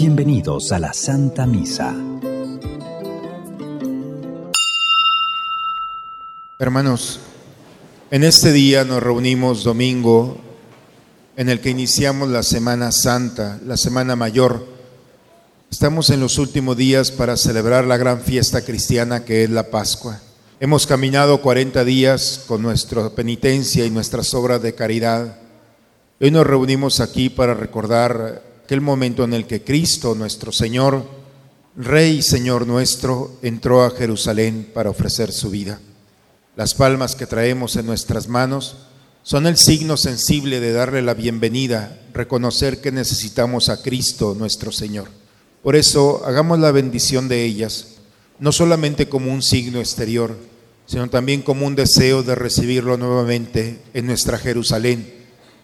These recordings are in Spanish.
Bienvenidos a la Santa Misa. Hermanos, en este día nos reunimos domingo en el que iniciamos la Semana Santa, la Semana Mayor. Estamos en los últimos días para celebrar la gran fiesta cristiana que es la Pascua. Hemos caminado 40 días con nuestra penitencia y nuestras obras de caridad. Hoy nos reunimos aquí para recordar momento en el que Cristo, nuestro Señor, Rey y Señor nuestro, entró a Jerusalén para ofrecer su vida. Las palmas que traemos en nuestras manos son el signo sensible de darle la bienvenida, reconocer que necesitamos a Cristo, nuestro Señor. Por eso hagamos la bendición de ellas, no solamente como un signo exterior, sino también como un deseo de recibirlo nuevamente en nuestra Jerusalén,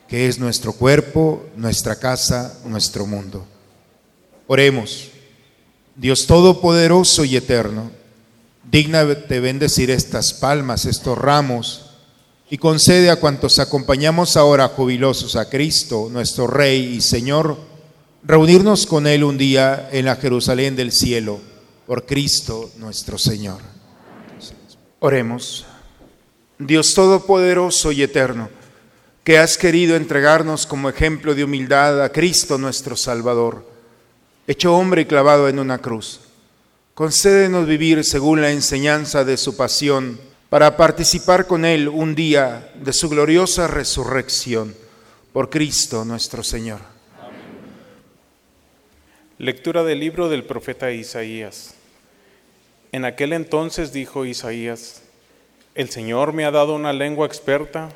que es nuestro cuerpo, nuestra casa, nuestro mundo. Oremos. Dios Todopoderoso y Eterno, digna de bendecir estas palmas, estos ramos, y concede a cuantos acompañamos ahora jubilosos a Cristo, nuestro Rey y Señor, reunirnos con Él un día en la Jerusalén del cielo, por Cristo nuestro Señor. Oremos. Dios Todopoderoso y Eterno, que has querido entregarnos como ejemplo de humildad a Cristo nuestro Salvador, hecho hombre y clavado en una cruz. Concédenos vivir según la enseñanza de su pasión, para participar con Él un día de su gloriosa resurrección, por Cristo nuestro Señor. Lectura del libro del profeta Isaías. En aquel entonces dijo Isaías, el Señor me ha dado una lengua experta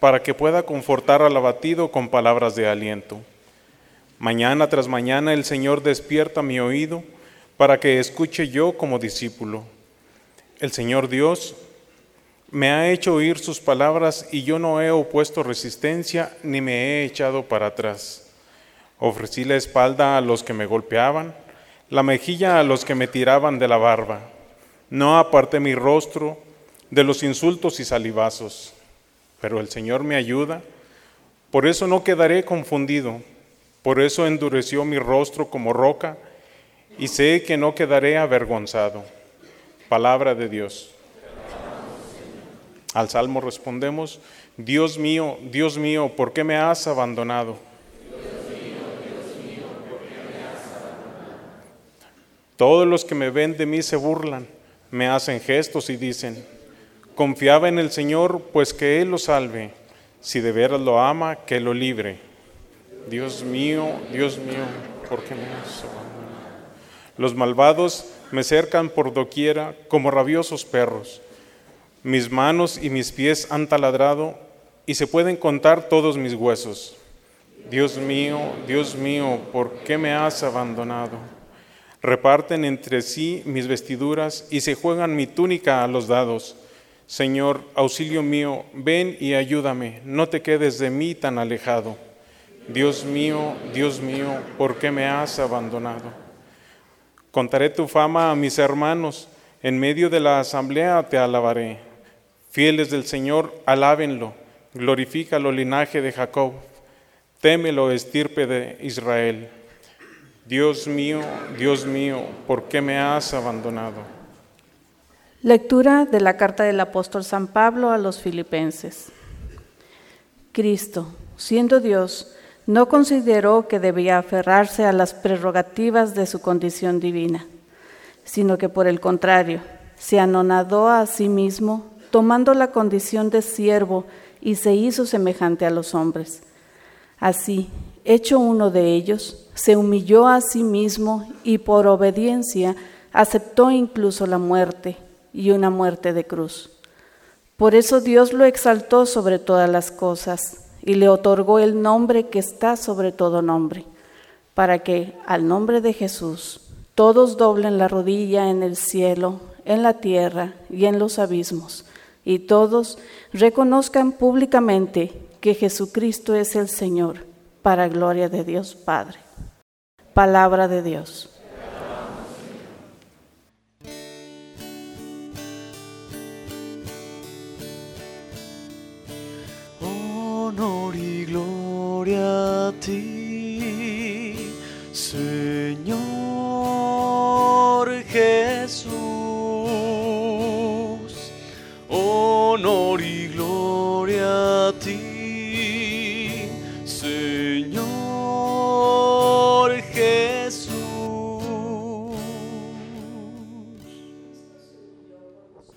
para que pueda confortar al abatido con palabras de aliento. Mañana tras mañana el Señor despierta mi oído para que escuche yo como discípulo. El Señor Dios me ha hecho oír sus palabras y yo no he opuesto resistencia ni me he echado para atrás. Ofrecí la espalda a los que me golpeaban, la mejilla a los que me tiraban de la barba. No aparté mi rostro de los insultos y salivazos, pero el Señor me ayuda, por eso no quedaré confundido, por eso endureció mi rostro como roca, y sé que no quedaré avergonzado. Palabra de Dios. Al salmo respondemos, Dios mío, Dios mío, ¿por qué me has abandonado? Todos los que me ven de mí se burlan, me hacen gestos y dicen, confiaba en el Señor, pues que Él lo salve. Si de veras lo ama, que lo libre. Dios mío, Dios mío, ¿por qué me has? Los malvados me cercan por doquiera como rabiosos perros. Mis manos y mis pies han taladrado y se pueden contar todos mis huesos. Dios mío, Dios mío, ¿por qué me has abandonado? Reparten entre sí mis vestiduras y se juegan mi túnica a los dados. Señor, auxilio mío, ven y ayúdame, no te quedes de mí tan alejado. Dios mío, Dios mío, ¿por qué me has abandonado? Contaré tu fama a mis hermanos, en medio de la asamblea te alabaré. Fieles del Señor, alábenlo, glorifícalo linaje de Jacob, témelo estirpe de Israel. Dios mío, Dios mío, ¿por qué me has abandonado? Lectura de la carta del apóstol San Pablo a los filipenses. Cristo, siendo Dios, no consideró que debía aferrarse a las prerrogativas de su condición divina, sino que por el contrario, se anonadó a sí mismo, tomando la condición de siervo y se hizo semejante a los hombres. Así, hecho uno de ellos, se humilló a sí mismo y por obediencia aceptó incluso la muerte y una muerte de cruz. Por eso Dios lo exaltó sobre todas las cosas y le otorgó el nombre que está sobre todo nombre, para que al nombre de Jesús todos doblen la rodilla en el cielo, en la tierra y en los abismos, y todos reconozcan públicamente que Jesucristo es el Señor para gloria de Dios Padre. Palabra de Dios. Honor y gloria a ti, Señor Jesús, honor y gloria a ti, Señor Jesús.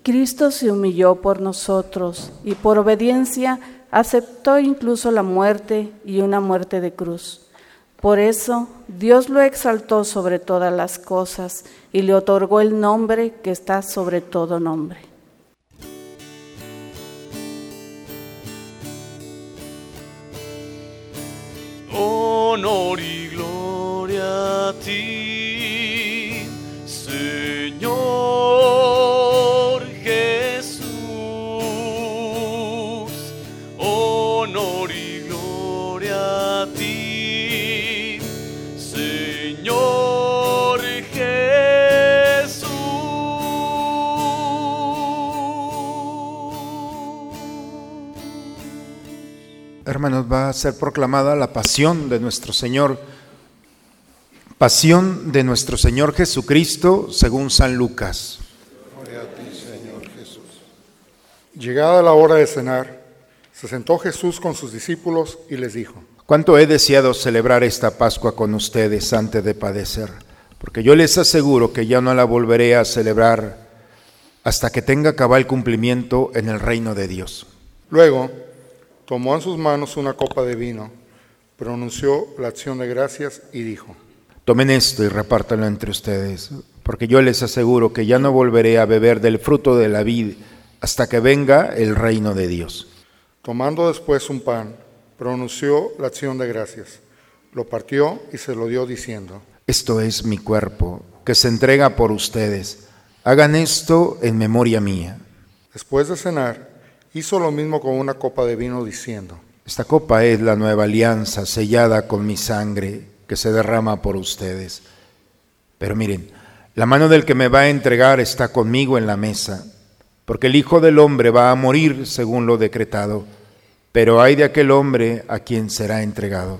Cristo se humilló por nosotros y por obediencia aceptó incluso la muerte y una muerte de cruz. Por eso Dios lo exaltó sobre todas las cosas y le otorgó el nombre que está sobre todo nombre. honor y gloria a ti, Hermanos, va a ser proclamada la pasión de nuestro Señor. Pasión de nuestro Señor Jesucristo según San Lucas. Gloria a ti, Señor Jesús. Llegada la hora de cenar, se sentó Jesús con sus discípulos y les dijo, Cuánto he deseado celebrar esta Pascua con ustedes antes de padecer, porque yo les aseguro que ya no la volveré a celebrar hasta que tenga cabal cumplimiento en el reino de Dios. Luego tomó en sus manos una copa de vino, pronunció la acción de gracias y dijo, Tomen esto y repártanlo entre ustedes, porque yo les aseguro que ya no volveré a beber del fruto de la vid hasta que venga el reino de Dios. tomando después un pan, pronunció la acción de gracias, lo partió y se lo dio diciendo, Esto es mi cuerpo, que se entrega por ustedes. Hagan esto en memoria mía. después de cenar, hizo lo mismo con una copa de vino diciendo, Esta copa es la nueva alianza sellada con mi sangre que se derrama por ustedes. Pero miren, la mano del que me va a entregar está conmigo en la mesa, porque el Hijo del Hombre va a morir según lo decretado, pero hay de aquel hombre a quien será entregado.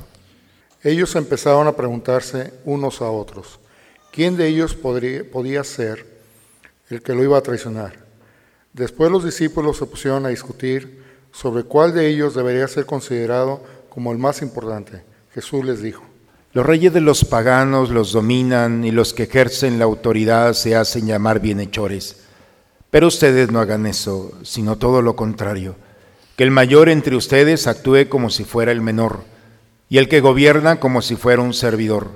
Ellos empezaron a preguntarse unos a otros, ¿quién de ellos podría, podía ser el que lo iba a traicionar? Después los discípulos se pusieron a discutir sobre cuál de ellos debería ser considerado como el más importante. Jesús les dijo, Los reyes de los paganos los dominan y los que ejercen la autoridad se hacen llamar bienhechores. Pero ustedes no hagan eso, sino todo lo contrario. Que el mayor entre ustedes actúe como si fuera el menor, y el que gobierna como si fuera un servidor.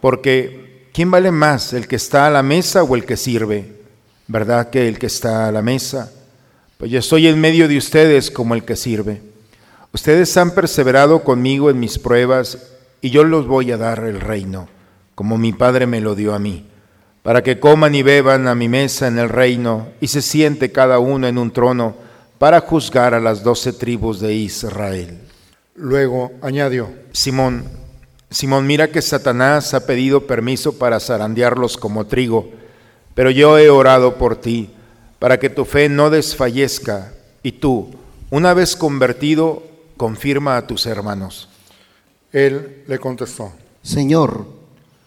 Porque, ¿quién vale más, el que está a la mesa o el que sirve? ¿Verdad que el que está a la mesa? Pues yo estoy en medio de ustedes como el que sirve. Ustedes han perseverado conmigo en mis pruebas, y yo los voy a dar el reino, como mi Padre me lo dio a mí para que coman y beban a mi mesa en el reino y se siente cada uno en un trono para juzgar a las doce tribus de Israel. luego añadió, Simón, Simón, mira que Satanás ha pedido permiso para zarandearlos como trigo, pero yo he orado por ti, para que tu fe no desfallezca, y tú, una vez convertido, confirma a tus hermanos. él le contestó, Señor,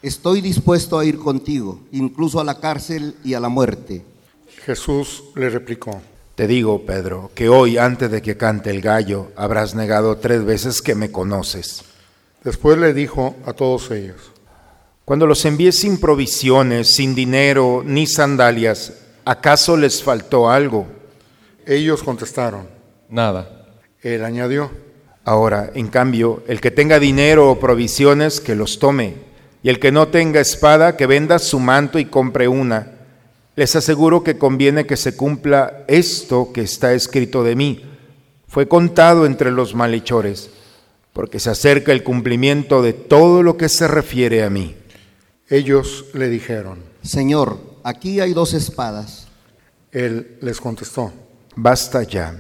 estoy dispuesto a ir contigo, incluso a la cárcel y a la muerte. Jesús le replicó, Te digo, Pedro, que hoy, antes de que cante el gallo, habrás negado tres veces que me conoces. después le dijo a todos ellos, Cuando los envié sin provisiones, sin dinero ni sandalias, ¿acaso les faltó algo? ellos contestaron, Nada. él añadió, Ahora, en cambio, el que tenga dinero o provisiones, que los tome, y el que no tenga espada, que venda su manto y compre una. Les aseguro que conviene que se cumpla esto que está escrito de mí. Fue contado entre los malhechores, porque se acerca el cumplimiento de todo lo que se refiere a mí. Ellos le dijeron, Señor, aquí hay dos espadas. él les contestó, Basta ya.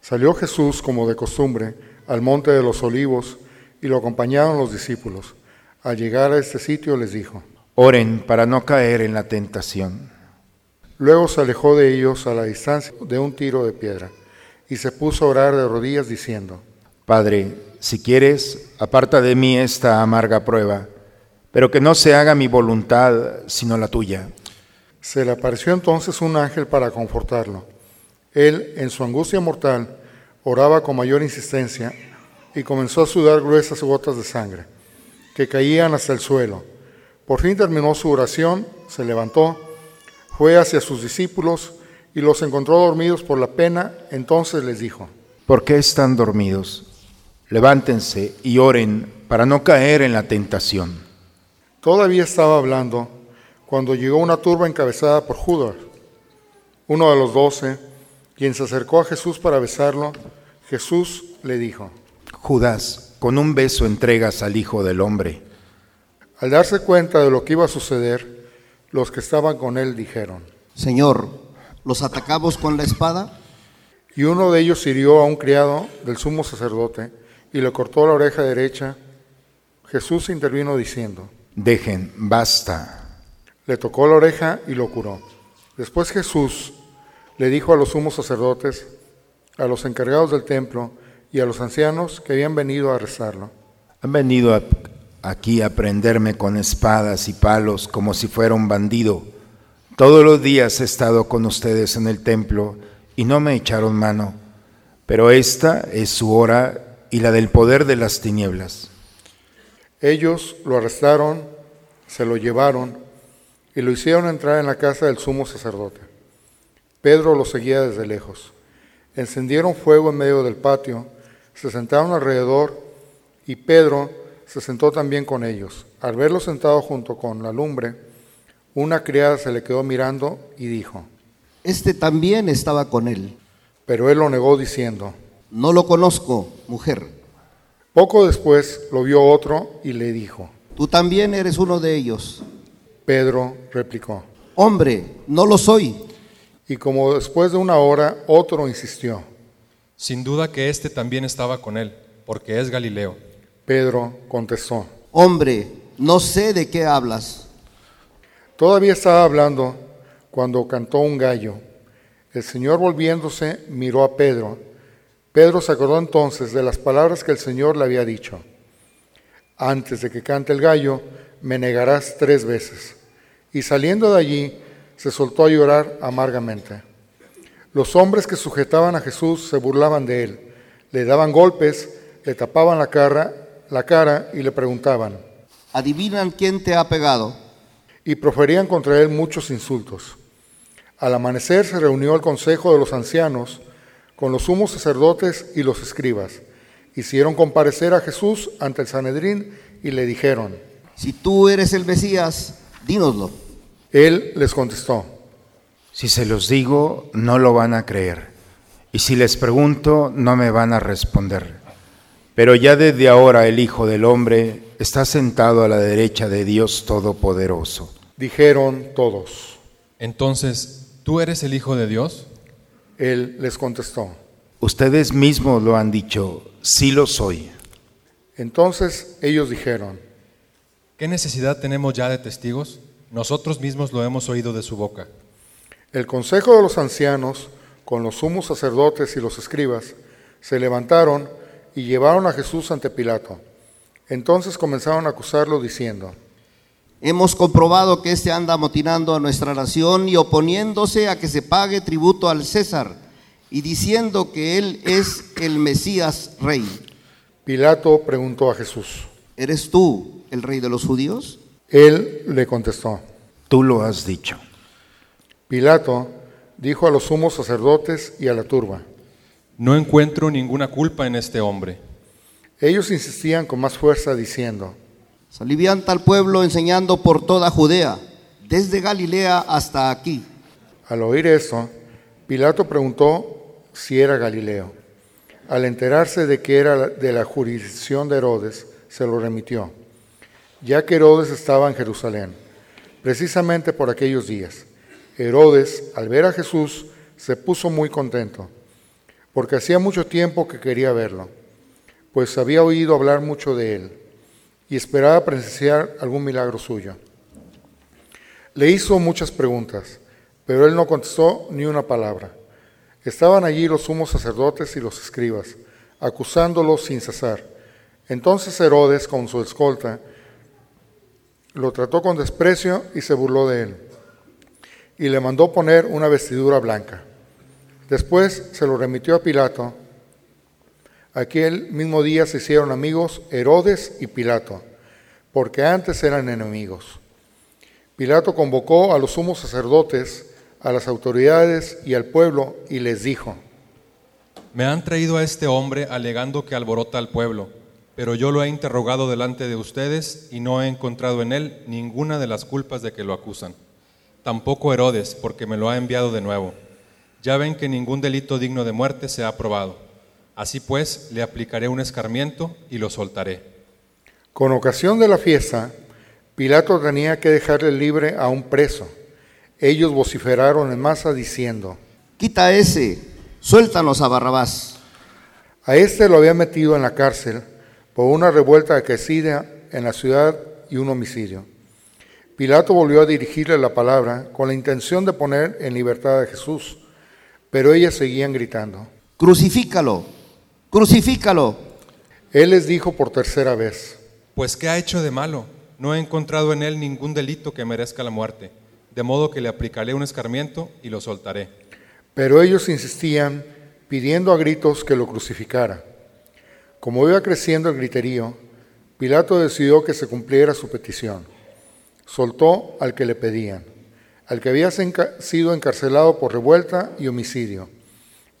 Salió Jesús como de costumbre al monte de los olivos y lo acompañaron los discípulos. Al llegar a este sitio les dijo, Oren para no caer en la tentación. luego se alejó de ellos a la distancia de un tiro de piedra y se puso a orar de rodillas diciendo, Padre, si quieres, aparta de mí esta amarga prueba, pero que no se haga mi voluntad, sino la tuya. Se le apareció entonces un ángel para confortarlo. Él, en su angustia mortal, oraba con mayor insistencia y comenzó a sudar gruesas gotas de sangre, que caían hasta el suelo. Por fin terminó su oración, se levantó, fue hacia sus discípulos y los encontró dormidos por la pena, entonces les dijo, ¿Por qué están dormidos? Levántense y oren para no caer en la tentación. Todavía estaba hablando cuando llegó una turba encabezada por Judas, uno de los doce, quien se acercó a Jesús para besarlo. Jesús le dijo, Judas, con un beso entregas al Hijo del Hombre. Al darse cuenta de lo que iba a suceder, los que estaban con él dijeron, Señor, ¿los atacamos con la espada? Y uno de ellos hirió a un criado del sumo sacerdote y le cortó la oreja derecha. Jesús intervino diciendo, Dejen, basta. Le tocó la oreja y lo curó. Después Jesús le dijo a los sumos sacerdotes, a los encargados del templo y a los ancianos que habían venido a arrestarlo. Han venido a- aquí a prenderme con espadas y palos como si fuera un bandido. Todos los días he estado con ustedes en el templo y no me echaron mano, pero esta es su hora y la del poder de las tinieblas. Ellos lo arrestaron, se lo llevaron y lo hicieron entrar en la casa del sumo sacerdote. Pedro lo seguía desde lejos. Encendieron fuego en medio del patio, se sentaron alrededor y Pedro se sentó también con ellos. Al verlo sentado junto con la lumbre, una criada se le quedó mirando y dijo, Este también estaba con él. pero él lo negó diciendo, No lo conozco, mujer. Poco después lo vio otro y le dijo, Tú también eres uno de ellos. Pedro replicó, Hombre, no lo soy. y como después de una hora otro insistió, Sin duda que éste también estaba con él, porque es Galileo. Pedro contestó, Hombre, no sé de qué hablas. Todavía estaba hablando cuando cantó un gallo. El Señor volviéndose miró a Pedro. Pedro se acordó entonces de las palabras que el Señor le había dicho. Antes de que cante el gallo, me negarás tres veces. Y saliendo de allí, se soltó a llorar amargamente. Los hombres que sujetaban a Jesús se burlaban de él, le daban golpes, le tapaban la cara, la cara y le preguntaban. ¿Adivinan quién te ha pegado? y proferían contra él muchos insultos. Al amanecer se reunió el consejo de los ancianos con los sumos sacerdotes y los escribas. Hicieron comparecer a Jesús ante el Sanedrín y le dijeron, Si tú eres el Mesías, dínoslo. él les contestó, Si se los digo, no lo van a creer. Y si les pregunto, no me van a responder. Pero ya desde ahora el Hijo del Hombre está sentado a la derecha de Dios Todopoderoso. dijeron todos. Entonces, ¿tú eres el Hijo de Dios? Él les contestó. Ustedes mismos lo han dicho, sí lo soy. Entonces ellos dijeron, ¿Qué necesidad tenemos ya de testigos? Nosotros mismos lo hemos oído de su boca. El consejo de los ancianos, con los sumos sacerdotes y los escribas, se levantaron y llevaron a Jesús ante Pilato. Entonces comenzaron a acusarlo diciendo, Hemos comprobado que éste anda amotinando a nuestra nación y oponiéndose a que se pague tributo al César y diciendo que él es el Mesías rey. Pilato preguntó a Jesús. ¿Eres tú el rey de los judíos? Él le contestó. Tú lo has dicho. Pilato dijo a los sumos sacerdotes y a la turba. No encuentro ninguna culpa en este hombre. Ellos insistían con más fuerza diciendo, Salivianta al pueblo enseñando por toda Judea, desde Galilea hasta aquí. al oír esto, Pilato preguntó si era Galileo. Al enterarse de que era de la jurisdicción de Herodes, se lo remitió, ya que Herodes estaba en Jerusalén, precisamente por aquellos días. Herodes, al ver a Jesús, se puso muy contento, porque hacía mucho tiempo que quería verlo, pues había oído hablar mucho de él y esperaba presenciar algún milagro suyo. Le hizo muchas preguntas, pero él no contestó ni una palabra. Estaban allí los sumos sacerdotes y los escribas, acusándolos sin cesar. Entonces Herodes, con su escolta, Lo trató con desprecio y se burló de él. Y le mandó poner una vestidura blanca. Después se lo remitió a Pilato. Aquel mismo día se hicieron amigos Herodes y Pilato, porque antes eran enemigos. Pilato convocó a los sumos sacerdotes, a las autoridades y al pueblo y les dijo, Me han traído a este hombre alegando que alborota al pueblo, pero yo lo he interrogado delante de ustedes y no he encontrado en él ninguna de las culpas de que lo acusan. Tampoco Herodes, porque me lo ha enviado de nuevo. Ya ven que ningún delito digno de muerte se ha probado. Así pues, le aplicaré un escarmiento y lo soltaré. Con ocasión de la fiesta, Pilato tenía que dejarle libre a un preso. Ellos vociferaron en masa diciendo, Quita ese, suéltanos a Barrabás. a este lo había metido en la cárcel por una revuelta aquecida en la ciudad y un homicidio. Pilato volvió a dirigirle la palabra con la intención de poner en libertad a Jesús, pero ellas seguían gritando. Crucifícalo, crucifícalo. Él les dijo por tercera vez, Pues ¿qué ha hecho de malo? No he encontrado en él ningún delito que merezca la muerte, de modo que le aplicaré un escarmiento y lo soltaré. pero ellos insistían pidiendo a gritos que lo crucificara. Como iba creciendo el griterío, Pilato decidió que se cumpliera su petición. Soltó al que le pedían, al que había sido encarcelado por revuelta y homicidio,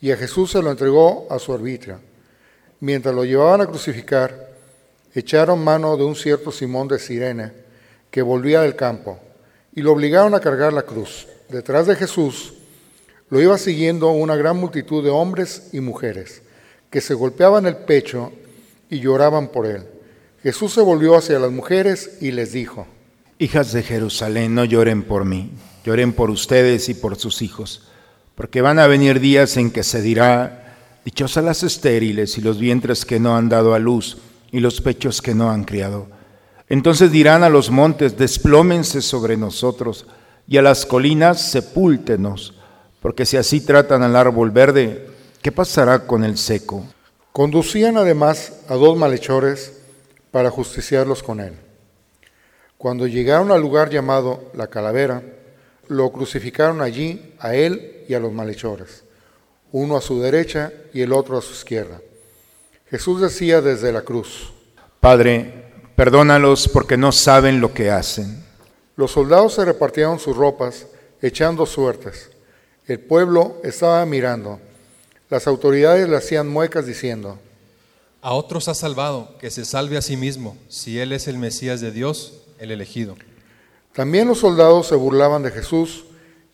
y a Jesús se lo entregó a su arbitrio. Mientras lo llevaban a crucificar, echaron mano de un cierto Simón de Sirene, que volvía del campo, y lo obligaron a cargar la cruz. Detrás de Jesús lo iba siguiendo una gran multitud de hombres y mujeres, que se golpeaban el pecho y lloraban por él. Jesús se volvió hacia las mujeres y les dijo, Hijas de Jerusalén, no lloren por mí, lloren por ustedes y por sus hijos, porque van a venir días en que se dirá, dichosas las estériles y los vientres que no han dado a luz y los pechos que no han criado. Entonces dirán a los montes, desplómense sobre nosotros, y a las colinas, sepúltenos, porque si así tratan al árbol verde, ¿qué pasará con el seco? Conducían además a dos malhechores para justiciarlos con él. Cuando llegaron al lugar llamado la calavera, lo crucificaron allí a él y a los malhechores, uno a su derecha y el otro a su izquierda. Jesús decía desde la cruz, Padre, perdónalos porque no saben lo que hacen. Los soldados se repartieron sus ropas, echando suertes. El pueblo estaba mirando. Las autoridades le hacían muecas diciendo, A otros ha salvado, que se salve a sí mismo, si él es el Mesías de Dios, el elegido. También los soldados se burlaban de Jesús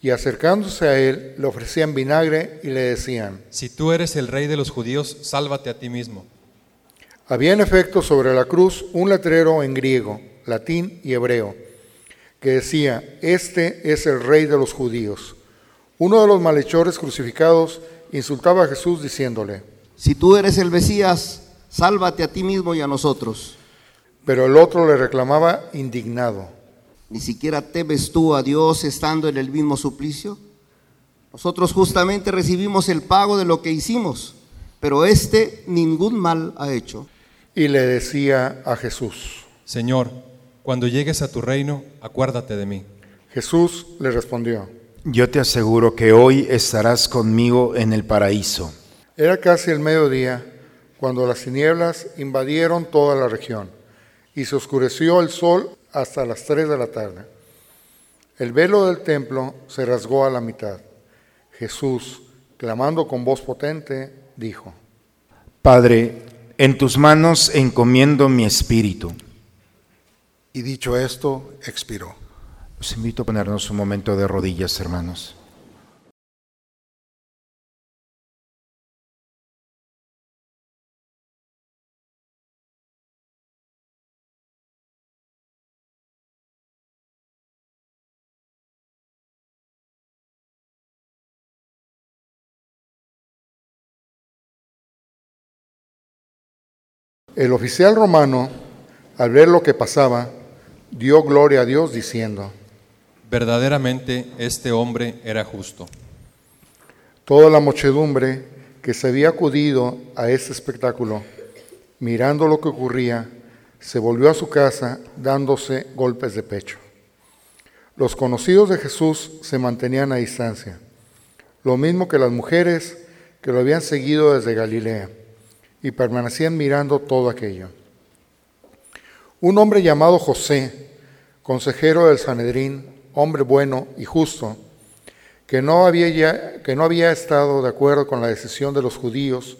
y acercándose a él le ofrecían vinagre y le decían, Si tú eres el rey de los judíos, sálvate a ti mismo. había en efecto sobre la cruz un letrero en griego, latín y hebreo, que decía, este es el rey de los judíos. Uno de los malhechores crucificados insultaba a Jesús diciéndole, Si tú eres el Mesías, sálvate a ti mismo y a nosotros. pero el otro le reclamaba indignado. ¿Ni siquiera temes tú a Dios estando en el mismo suplicio? Nosotros justamente recibimos el pago de lo que hicimos, pero éste ningún mal ha hecho. Y le decía a Jesús. Señor, cuando llegues a tu reino, acuérdate de mí. Jesús le respondió. Yo te aseguro que hoy estarás conmigo en el paraíso. Era casi el mediodía cuando las tinieblas invadieron toda la región y se oscureció el sol hasta las tres de la tarde. El velo del templo se rasgó a la mitad. Jesús, clamando con voz potente, dijo, Padre, en tus manos encomiendo mi espíritu. Y dicho esto, expiró. Los invito a ponernos un momento de rodillas, hermanos. El oficial romano, al ver lo que pasaba, dio gloria a Dios diciendo, Verdaderamente este hombre era justo. Toda la muchedumbre que se había acudido a este espectáculo, mirando lo que ocurría, se volvió a su casa dándose golpes de pecho. Los conocidos de Jesús se mantenían a distancia, lo mismo que las mujeres que lo habían seguido desde Galilea, y permanecían mirando todo aquello. Un hombre llamado José, consejero del Sanedrín, hombre bueno y justo, que no, había que no había estado de acuerdo con la decisión de los judíos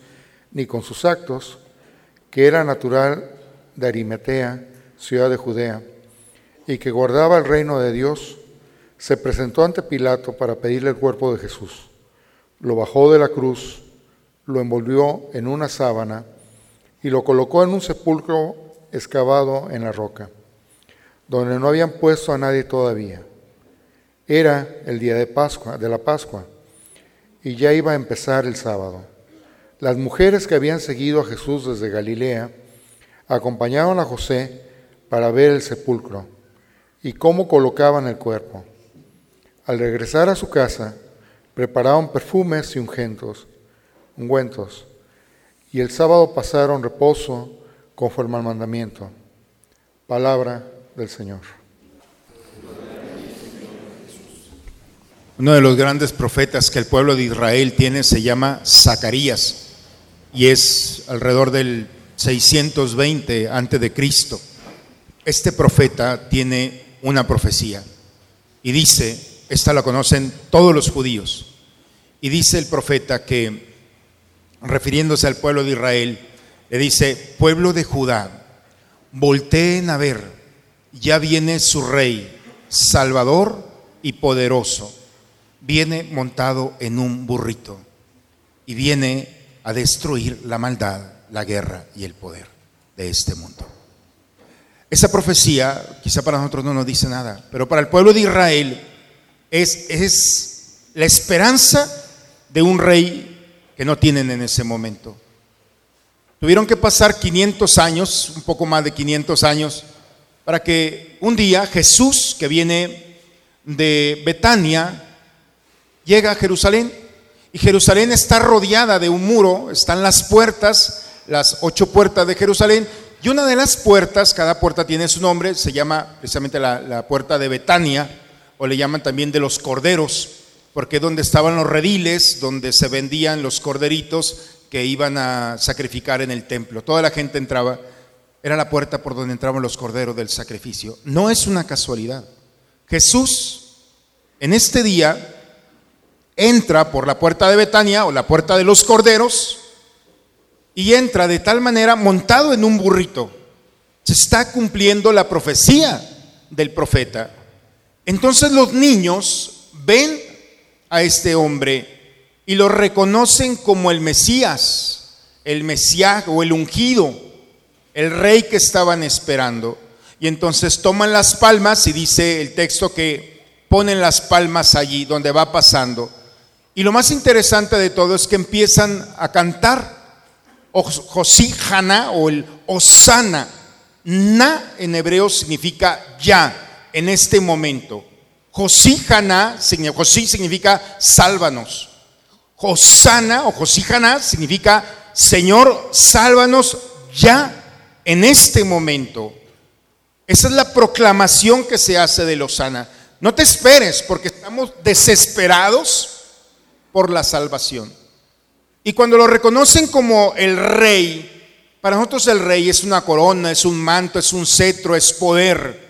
ni con sus actos, que era natural de Arimatea, ciudad de Judea, y que guardaba el reino de Dios, se presentó ante Pilato para pedirle el cuerpo de Jesús. Lo bajó de la cruz, lo envolvió en una sábana y lo colocó en un sepulcro excavado en la roca, donde no habían puesto a nadie todavía. Era el día de Pascua, de la Pascua, y ya iba a empezar el sábado. Las mujeres que habían seguido a Jesús desde Galilea acompañaron a José para ver el sepulcro y cómo colocaban el cuerpo. Al regresar a su casa, prepararon perfumes y ungüentos, ungüentos, y el sábado pasaron reposo conforme al mandamiento. Palabra del Señor. Uno de los grandes profetas que el pueblo de Israel tiene se llama Zacarías y es alrededor del 620 antes de Cristo. Este profeta tiene una profecía y dice, esta la conocen todos los judíos, y dice el profeta que, refiriéndose al pueblo de Israel, le dice, pueblo de Judá, volteen a ver, ya viene su rey, salvador y poderoso, viene montado en un burrito y viene a destruir la maldad, la guerra y el poder de este mundo. Esa profecía quizá para nosotros no nos dice nada, pero para el pueblo de Israel es, es la esperanza de un rey que no tienen en ese momento. Tuvieron que pasar 500 años, un poco más de 500 años, para que un día Jesús, que viene de Betania, llega a Jerusalén. Y Jerusalén está rodeada de un muro, están las puertas, las ocho puertas de Jerusalén. Y una de las puertas, cada puerta tiene su nombre, se llama precisamente la, la puerta de Betania, o le llaman también de los corderos, porque donde estaban los rediles, donde se vendían los corderitos que iban a sacrificar en el templo. Toda la gente entraba, era la puerta por donde entraban los corderos del sacrificio. No es una casualidad. Jesús, en este día, entra por la puerta de Betania o la puerta de los corderos y entra de tal manera montado en un burrito. Se está cumpliendo la profecía del profeta. Entonces los niños ven a este hombre y lo reconocen como el Mesías, el Mesías o el ungido, el rey que estaban esperando. Y entonces toman las palmas y dice el texto que ponen las palmas allí donde va pasando. Y lo más interesante de todo es que empiezan a cantar Josíjana o el Osana. Na en hebreo significa ya, en este momento. Josíjana, Josí significa sálvanos. Josana o Josíjana significa Señor, sálvanos ya, en este momento. Esa es la proclamación que se hace de Lozana. No te esperes porque estamos desesperados por la salvación. Y cuando lo reconocen como el rey, para nosotros el rey es una corona, es un manto, es un cetro, es poder.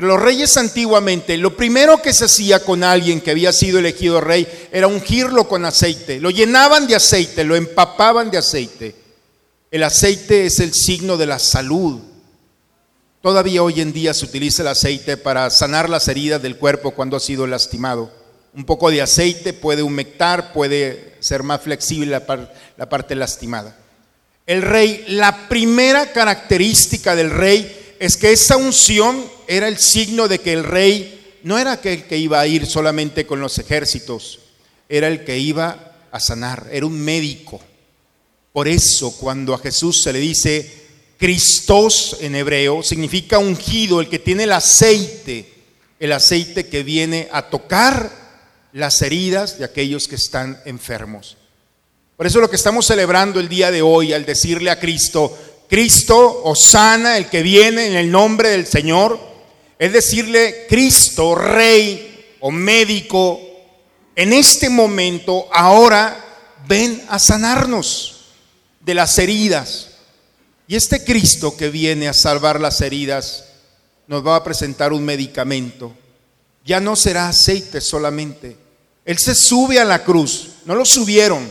Los reyes antiguamente, lo primero que se hacía con alguien que había sido elegido rey era ungirlo con aceite. Lo llenaban de aceite, lo empapaban de aceite. El aceite es el signo de la salud. Todavía hoy en día se utiliza el aceite para sanar las heridas del cuerpo cuando ha sido lastimado. Un poco de aceite puede humectar, puede ser más flexible la parte lastimada. El rey, la primera característica del rey es que esa unción era el signo de que el rey no era aquel que iba a ir solamente con los ejércitos, era el que iba a sanar, era un médico. Por eso cuando a Jesús se le dice Cristos en hebreo, significa ungido, el que tiene el aceite, el aceite que viene a tocar las heridas de aquellos que están enfermos. Por eso lo que estamos celebrando el día de hoy al decirle a Cristo, Cristo o sana, el que viene en el nombre del Señor, es decirle, Cristo, Rey o médico, en este momento, ahora, ven a sanarnos de las heridas. Y este Cristo que viene a salvar las heridas nos va a presentar un medicamento. Ya no será aceite solamente. Él se sube a la cruz, no lo subieron.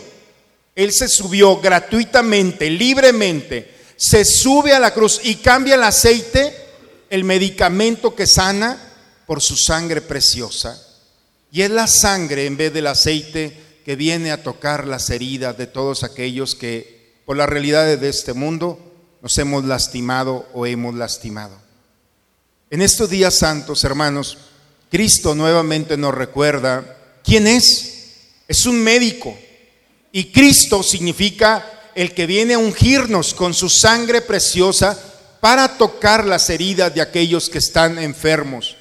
Él se subió gratuitamente, libremente. Se sube a la cruz y cambia el aceite, el medicamento que sana, por su sangre preciosa. Y es la sangre en vez del aceite que viene a tocar las heridas de todos aquellos que por las realidades de este mundo nos hemos lastimado o hemos lastimado. En estos días santos, hermanos, Cristo nuevamente nos recuerda quién es. Es un médico. Y Cristo significa el que viene a ungirnos con su sangre preciosa para tocar las heridas de aquellos que están enfermos.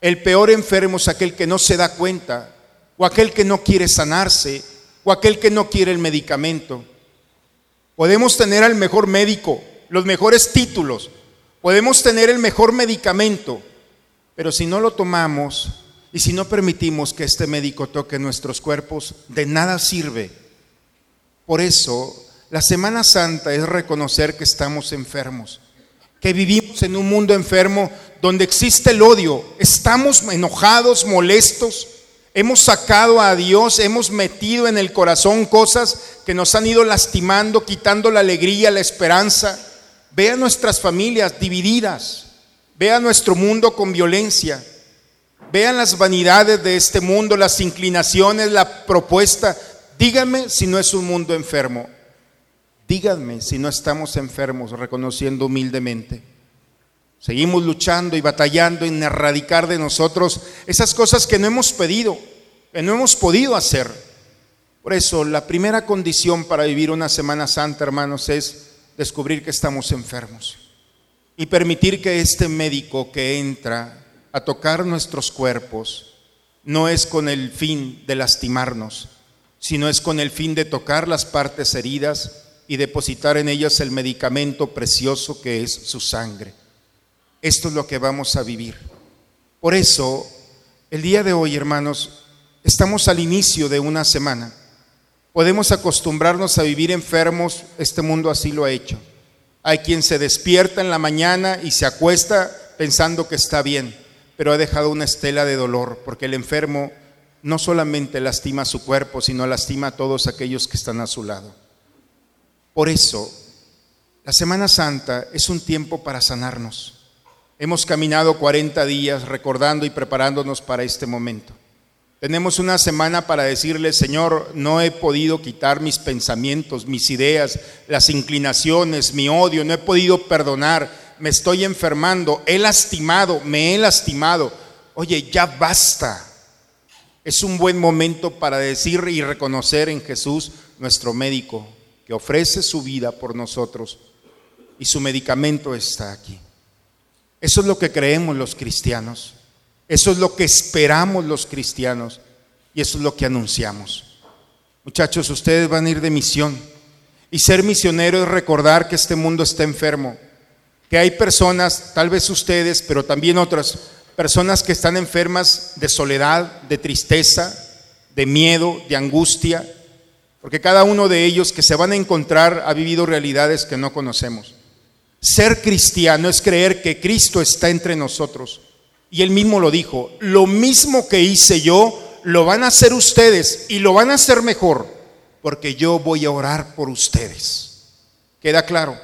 El peor enfermo es aquel que no se da cuenta, o aquel que no quiere sanarse, o aquel que no quiere el medicamento. Podemos tener al mejor médico, los mejores títulos, podemos tener el mejor medicamento, pero si no lo tomamos y si no permitimos que este médico toque nuestros cuerpos, de nada sirve. Por eso, la Semana Santa es reconocer que estamos enfermos, que vivimos en un mundo enfermo donde existe el odio, estamos enojados, molestos, hemos sacado a Dios, hemos metido en el corazón cosas que nos han ido lastimando, quitando la alegría, la esperanza. Ve a nuestras familias divididas, ve a nuestro mundo con violencia, vean las vanidades de este mundo, las inclinaciones, la propuesta. Díganme si no es un mundo enfermo. Díganme si no estamos enfermos, reconociendo humildemente. Seguimos luchando y batallando en erradicar de nosotros esas cosas que no hemos pedido, que no hemos podido hacer. Por eso, la primera condición para vivir una Semana Santa, hermanos, es descubrir que estamos enfermos y permitir que este médico que entra a tocar nuestros cuerpos no es con el fin de lastimarnos, sino es con el fin de tocar las partes heridas y depositar en ellas el medicamento precioso que es su sangre. Esto es lo que vamos a vivir. Por eso, el día de hoy, hermanos, estamos al inicio de una semana. Podemos acostumbrarnos a vivir enfermos, este mundo así lo ha hecho. Hay quien se despierta en la mañana y se acuesta pensando que está bien, pero ha dejado una estela de dolor, porque el enfermo no solamente lastima su cuerpo, sino lastima a todos aquellos que están a su lado. Por eso, la Semana Santa es un tiempo para sanarnos. Hemos caminado 40 días recordando y preparándonos para este momento. Tenemos una semana para decirle, Señor, no he podido quitar mis pensamientos, mis ideas, las inclinaciones, mi odio, no he podido perdonar, me estoy enfermando, he lastimado, me he lastimado. Oye, ya basta. Es un buen momento para decir y reconocer en Jesús, nuestro médico, que ofrece su vida por nosotros y su medicamento está aquí. Eso es lo que creemos los cristianos. Eso es lo que esperamos los cristianos. Y eso es lo que anunciamos. Muchachos, ustedes van a ir de misión. Y ser misionero es recordar que este mundo está enfermo. Que hay personas, tal vez ustedes, pero también otras personas que están enfermas de soledad, de tristeza, de miedo, de angustia. Porque cada uno de ellos que se van a encontrar ha vivido realidades que no conocemos. Ser cristiano es creer que Cristo está entre nosotros. Y él mismo lo dijo, lo mismo que hice yo, lo van a hacer ustedes y lo van a hacer mejor, porque yo voy a orar por ustedes. ¿Queda claro?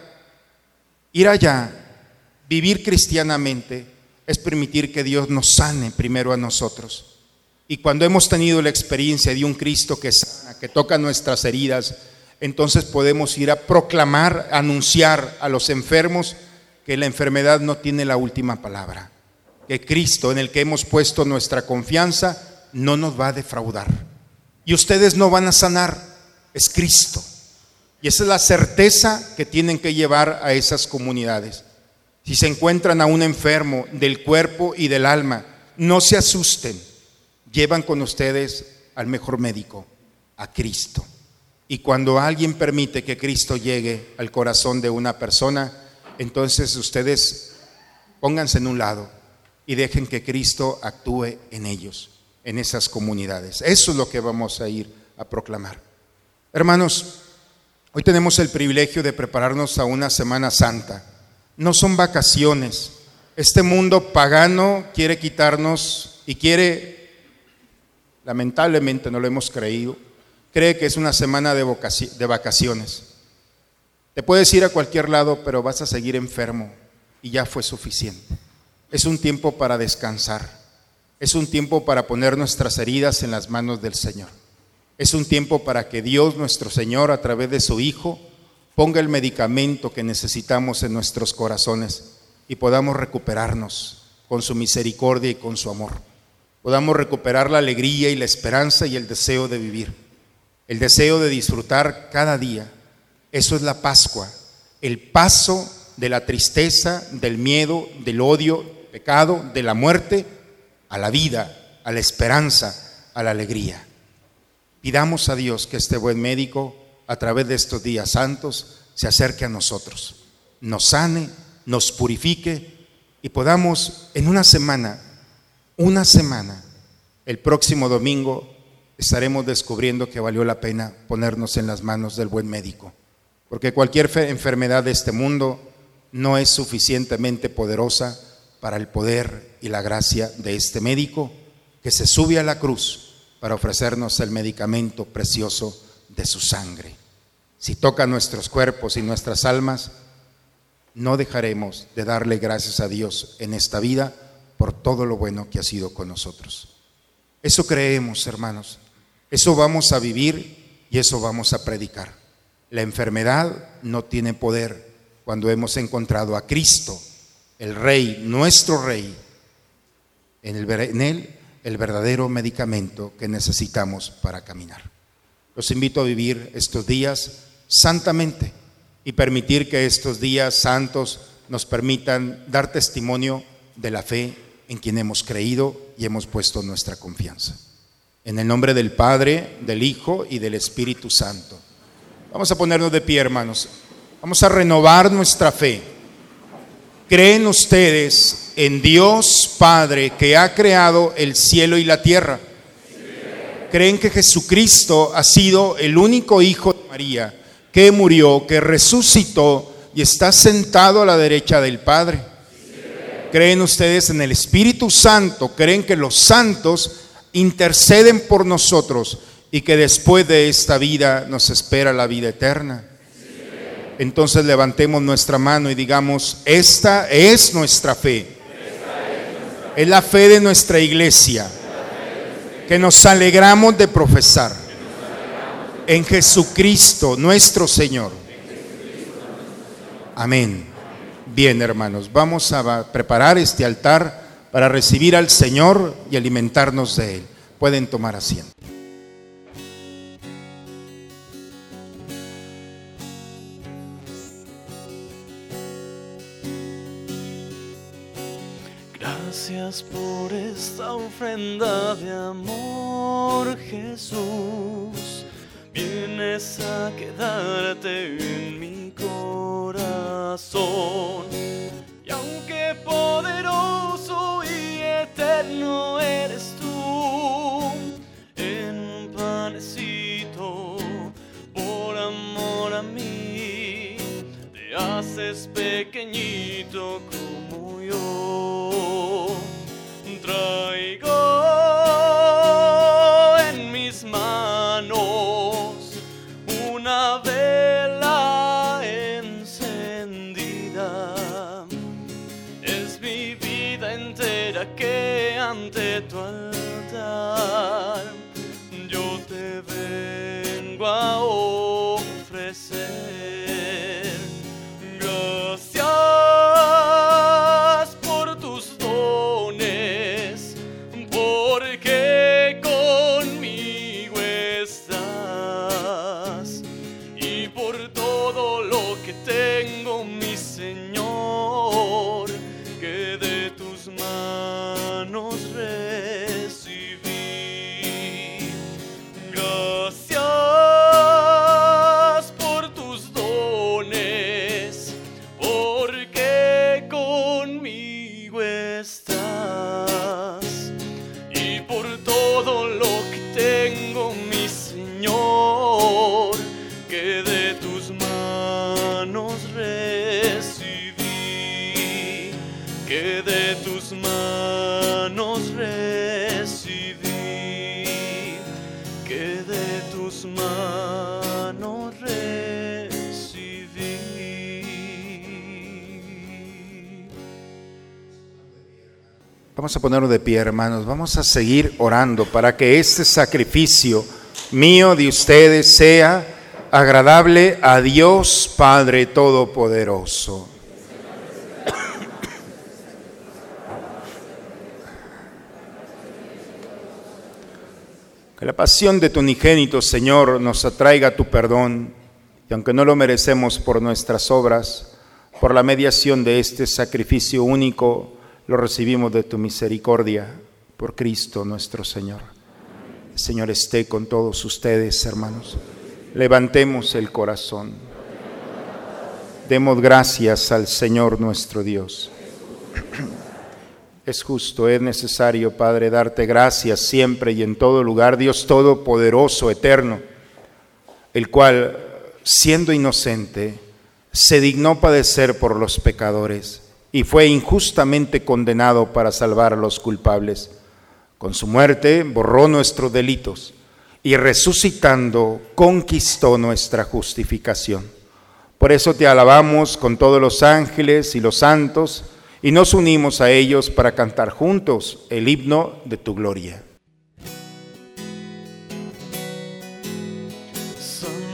Ir allá, vivir cristianamente, es permitir que Dios nos sane primero a nosotros. Y cuando hemos tenido la experiencia de un Cristo que sana, que toca nuestras heridas, entonces podemos ir a proclamar, anunciar a los enfermos que la enfermedad no tiene la última palabra, que Cristo en el que hemos puesto nuestra confianza no nos va a defraudar. Y ustedes no van a sanar, es Cristo. Y esa es la certeza que tienen que llevar a esas comunidades. Si se encuentran a un enfermo del cuerpo y del alma, no se asusten, llevan con ustedes al mejor médico, a Cristo Y cuando alguien permite que Cristo llegue al corazón de una persona, entonces ustedes pónganse en un lado y dejen que Cristo actúe en ellos, en esas comunidades. Eso es lo que vamos a ir a proclamar. Hermanos, hoy tenemos el privilegio de prepararnos a una Semana Santa. No son vacaciones. Este mundo pagano quiere quitarnos y quiere, lamentablemente no lo hemos creído, cree que es una semana de, vacaciones. Te puedes ir a cualquier lado, pero vas a seguir enfermo y ya fue suficiente. Es un tiempo para descansar. Es un tiempo para poner nuestras heridas en las manos del Señor. Es un tiempo para que Dios nuestro Señor, a través de su Hijo, ponga el medicamento que necesitamos en nuestros corazones y podamos recuperarnos con su misericordia y con su amor. Podamos recuperar la alegría y la esperanza y el deseo de vivir, el deseo de disfrutar cada día. Eso es la Pascua, el paso de la tristeza, del miedo, del odio, pecado, de la muerte, a la vida, a la esperanza, a la alegría. Pidamos a Dios que este buen médico, a través de estos días santos, se acerque a nosotros, nos sane, nos purifique y podamos en una semana, una semana, el próximo domingo, estaremos descubriendo que valió la pena ponernos en las manos del buen médico. Porque cualquier enfermedad de este mundo no es suficientemente poderosa para el poder y la gracia de este médico que se sube a la cruz para ofrecernos el medicamento precioso de su sangre. Si toca nuestros cuerpos y nuestras almas, no dejaremos de darle gracias a Dios en esta vida por todo lo bueno que ha sido con nosotros. Eso creemos, hermanos. Eso vamos a vivir y eso vamos a predicar. La enfermedad no tiene poder cuando hemos encontrado a Cristo el Rey, nuestro Rey, en, el, en Él el verdadero medicamento que necesitamos para caminar. Los invito a vivir estos días santamente y permitir que estos días santos nos permitan dar testimonio de la fe en quien hemos creído y hemos puesto nuestra confianza. En el nombre del Padre, del Hijo y del Espíritu Santo. Vamos a ponernos de pie, hermanos. Vamos a renovar nuestra fe. ¿Creen ustedes en Dios Padre que ha creado el cielo y la tierra? ¿Creen que Jesucristo ha sido el único Hijo de María que murió, que resucitó y está sentado a la derecha del Padre? ¿Creen ustedes en el Espíritu Santo? ¿Creen que los santos interceden por nosotros y que después de esta vida nos espera la vida eterna? entonces levantemos nuestra mano y digamos, esta es nuestra fe. Es la fe de nuestra iglesia que nos alegramos de profesar en Jesucristo nuestro Señor. Amén. Bien, hermanos, vamos a preparar este altar para recibir al Señor y alimentarnos de Él. Pueden tomar asiento. Gracias por esta ofrenda de amor, Jesús. Vienes a quedarte en mi corazón. Y aunque poderoso y eterno eres tú, en un panecito, por amor a mí, te haces pequeñito como yo. Traigo ponernos de pie, hermanos. Vamos a seguir orando para que este sacrificio mío de ustedes sea agradable a Dios Padre Todopoderoso. Que la pasión de tu unigénito, Señor, nos atraiga tu perdón, y aunque no lo merecemos por nuestras obras, por la mediación de este sacrificio único, lo recibimos de tu misericordia, por Cristo nuestro Señor. El Señor esté con todos ustedes, hermanos. Levantemos el corazón. Demos gracias al Señor nuestro Dios. Es justo, es necesario, Padre, darte gracias siempre y en todo lugar, Dios Todopoderoso, eterno, el cual, siendo inocente, se dignó padecer por los pecadores y fue injustamente condenado para salvar a los culpables. Con su muerte borró nuestros delitos y resucitando conquistó nuestra justificación. Por eso te alabamos con todos los ángeles y los santos y nos unimos a ellos para cantar juntos el himno de tu gloria.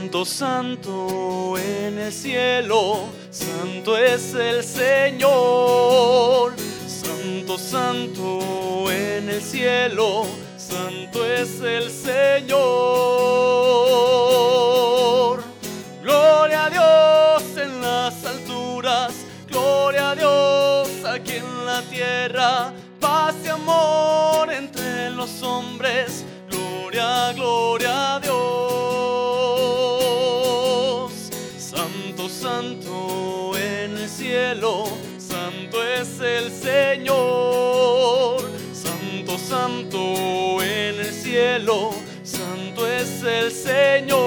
Santo, santo en el cielo, santo es el Señor. Santo, santo en el cielo, santo es el Señor. Gloria a Dios en las alturas, gloria a Dios aquí en la tierra, paz y amor entre los hombres, gloria, gloria santo es el Señor. Santo, santo en el cielo, santo es el Señor.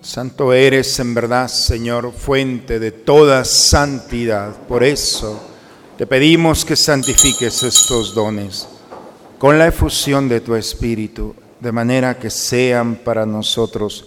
Santo eres en verdad, Señor, fuente de toda santidad. Por eso te pedimos que santifiques estos dones con la efusión de tu Espíritu, de manera que sean para nosotros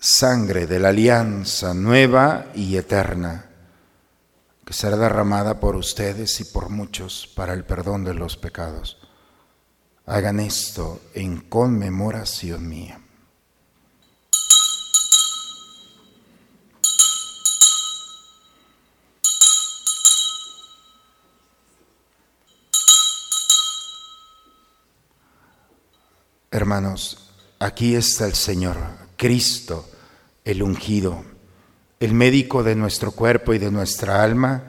sangre de la alianza nueva y eterna, que será derramada por ustedes y por muchos para el perdón de los pecados. Hagan esto en conmemoración mía. Hermanos, aquí está el Señor, Cristo, el ungido, el médico de nuestro cuerpo y de nuestra alma,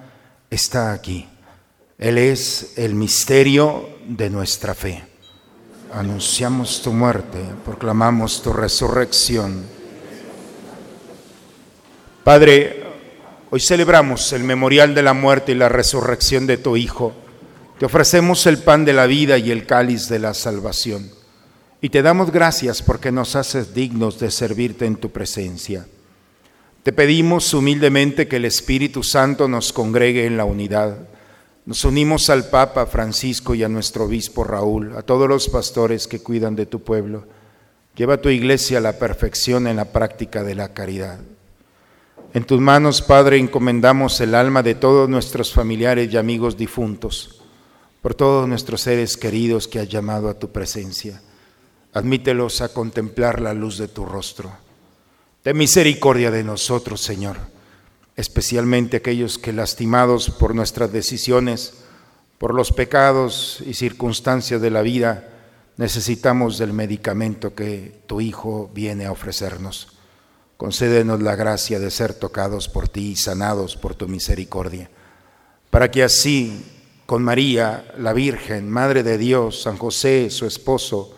está aquí. Él es el misterio de nuestra fe. Anunciamos tu muerte, proclamamos tu resurrección. Padre, hoy celebramos el memorial de la muerte y la resurrección de tu Hijo. Te ofrecemos el pan de la vida y el cáliz de la salvación. Y te damos gracias porque nos haces dignos de servirte en tu presencia. Te pedimos humildemente que el Espíritu Santo nos congregue en la unidad. Nos unimos al Papa Francisco y a nuestro obispo Raúl, a todos los pastores que cuidan de tu pueblo. Lleva tu iglesia a la perfección en la práctica de la caridad. En tus manos, Padre, encomendamos el alma de todos nuestros familiares y amigos difuntos, por todos nuestros seres queridos que has llamado a tu presencia. Admítelos a contemplar la luz de tu rostro. Ten misericordia de nosotros, Señor, especialmente aquellos que lastimados por nuestras decisiones, por los pecados y circunstancias de la vida, necesitamos del medicamento que tu Hijo viene a ofrecernos. Concédenos la gracia de ser tocados por ti y sanados por tu misericordia, para que así, con María, la Virgen, Madre de Dios, San José, su esposo,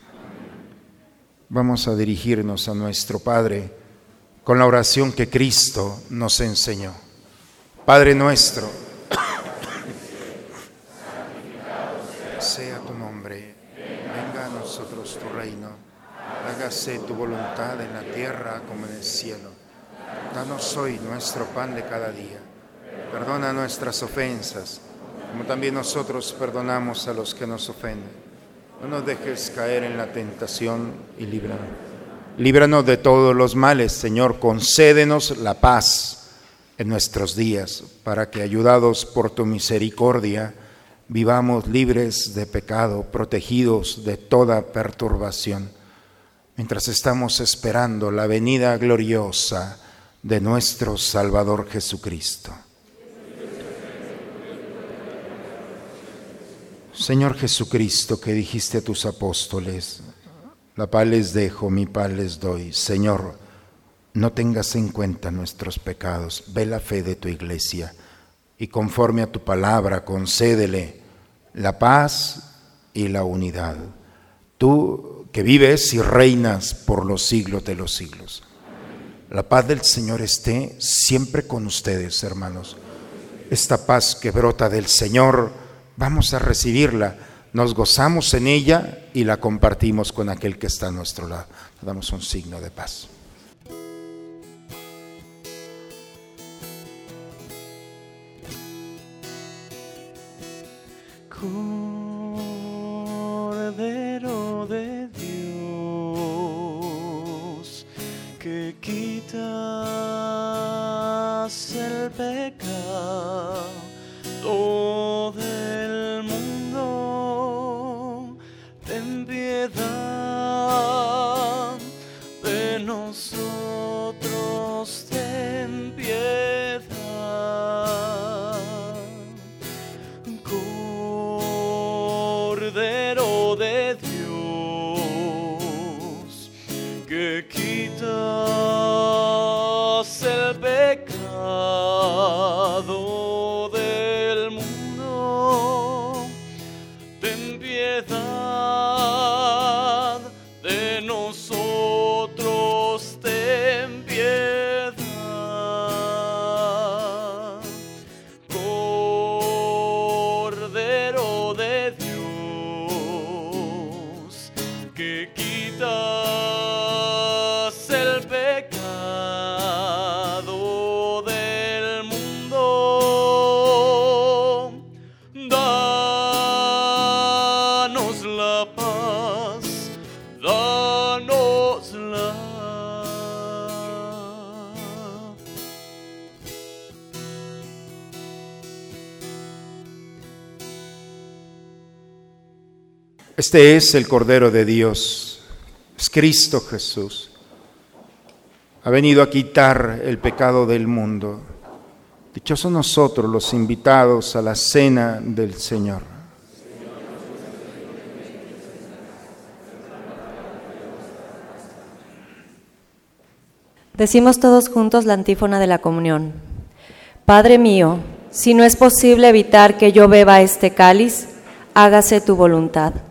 Vamos a dirigirnos a nuestro Padre con la oración que Cristo nos enseñó. Padre nuestro, sea tu nombre, venga a nosotros tu reino, hágase tu voluntad en la tierra como en el cielo. Danos hoy nuestro pan de cada día. Perdona nuestras ofensas, como también nosotros perdonamos a los que nos ofenden. No nos dejes caer en la tentación y líbranos. Líbranos de todos los males, Señor. Concédenos la paz en nuestros días, para que, ayudados por tu misericordia, vivamos libres de pecado, protegidos de toda perturbación, mientras estamos esperando la venida gloriosa de nuestro Salvador Jesucristo. Señor Jesucristo, que dijiste a tus apóstoles, la paz les dejo, mi paz les doy. Señor, no tengas en cuenta nuestros pecados, ve la fe de tu iglesia y conforme a tu palabra concédele la paz y la unidad. Tú que vives y reinas por los siglos de los siglos. La paz del Señor esté siempre con ustedes, hermanos. Esta paz que brota del Señor, vamos a recibirla, nos gozamos en ella y la compartimos con aquel que está a nuestro lado. Damos un signo de paz. Cordero de Dios, que quitas el pecado de nosotros, ten piedad. Cordero de Dios, Este es el Cordero de Dios, es Cristo Jesús. Ha venido a quitar el pecado del mundo. Dichosos nosotros los invitados a la cena del Señor. Decimos todos juntos la antífona de la comunión. Padre mío, si no es posible evitar que yo beba este cáliz, hágase tu voluntad.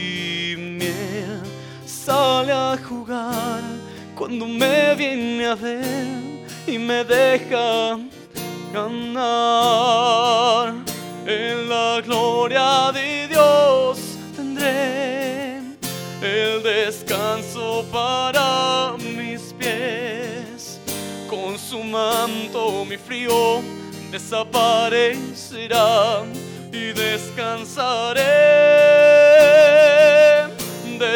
Sale a jugar cuando me viene a ver y me deja ganar. En la gloria de Dios tendré el descanso para mis pies. Con su manto mi frío desaparecerá y descansaré.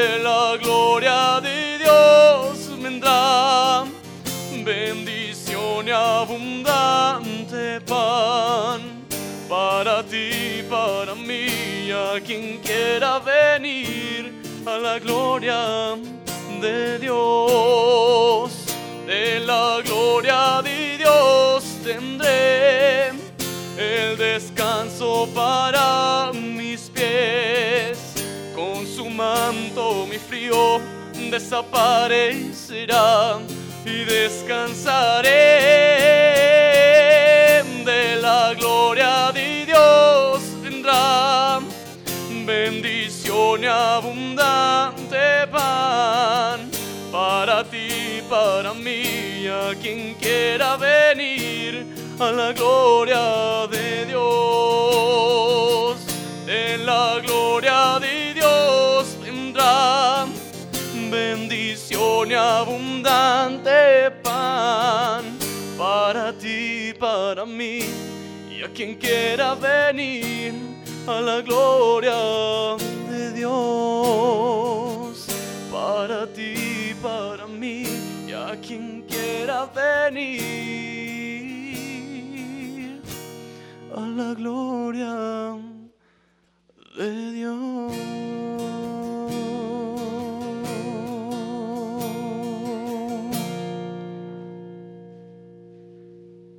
De la gloria de Dios vendrá bendición y abundante pan para ti, para mí, a quien quiera venir a la gloria de Dios. De la gloria de Dios tendré el descanso para mis pies. Manto mi frío desaparecerá y descansaré. De la gloria de Dios vendrá bendición y abundante pan para ti, para mí, a quien quiera venir a la gloria de Dios. En la gloria abundante pan para ti, para mí, y a quien quiera venir a la gloria de Dios. Para ti, para mí, y a quien quiera venir a la gloria de Dios.